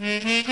Mm-hmm.